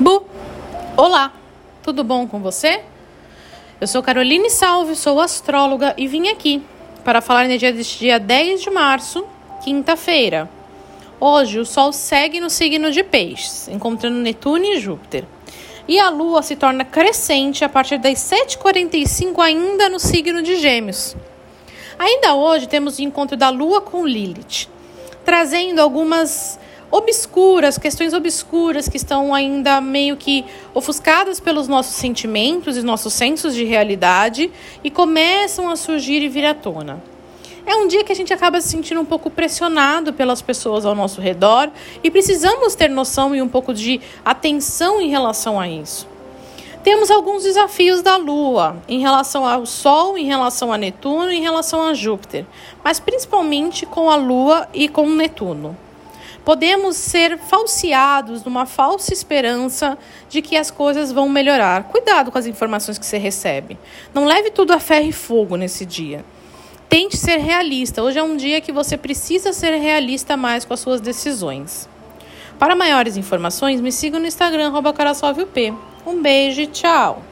Bu! Olá! Tudo bom com você? Eu sou Caroline Salve, sou astróloga e vim aqui para falar dia deste dia 10 de março, quinta-feira. Hoje o Sol segue no signo de Peixes, encontrando Netuno e Júpiter. E a Lua se torna crescente a partir das 7h45 ainda no signo de Gêmeos. Ainda hoje temos o encontro da Lua com Lilith, trazendo algumas obscuras, questões obscuras que estão ainda meio que ofuscadas pelos nossos sentimentos e nossos sensos de realidade e começam a surgir e vir à tona. É um dia que a gente acaba se sentindo um pouco pressionado pelas pessoas ao nosso redor e precisamos ter noção e um pouco de atenção em relação a isso. Temos alguns desafios da Lua em relação ao Sol, em relação a Netuno em relação a Júpiter, mas principalmente com a Lua e com Netuno. Podemos ser falseados numa falsa esperança de que as coisas vão melhorar. Cuidado com as informações que você recebe. Não leve tudo a ferro e fogo nesse dia. Tente ser realista. Hoje é um dia que você precisa ser realista mais com as suas decisões. Para maiores informações, me siga no Instagram, UP. Um beijo e tchau!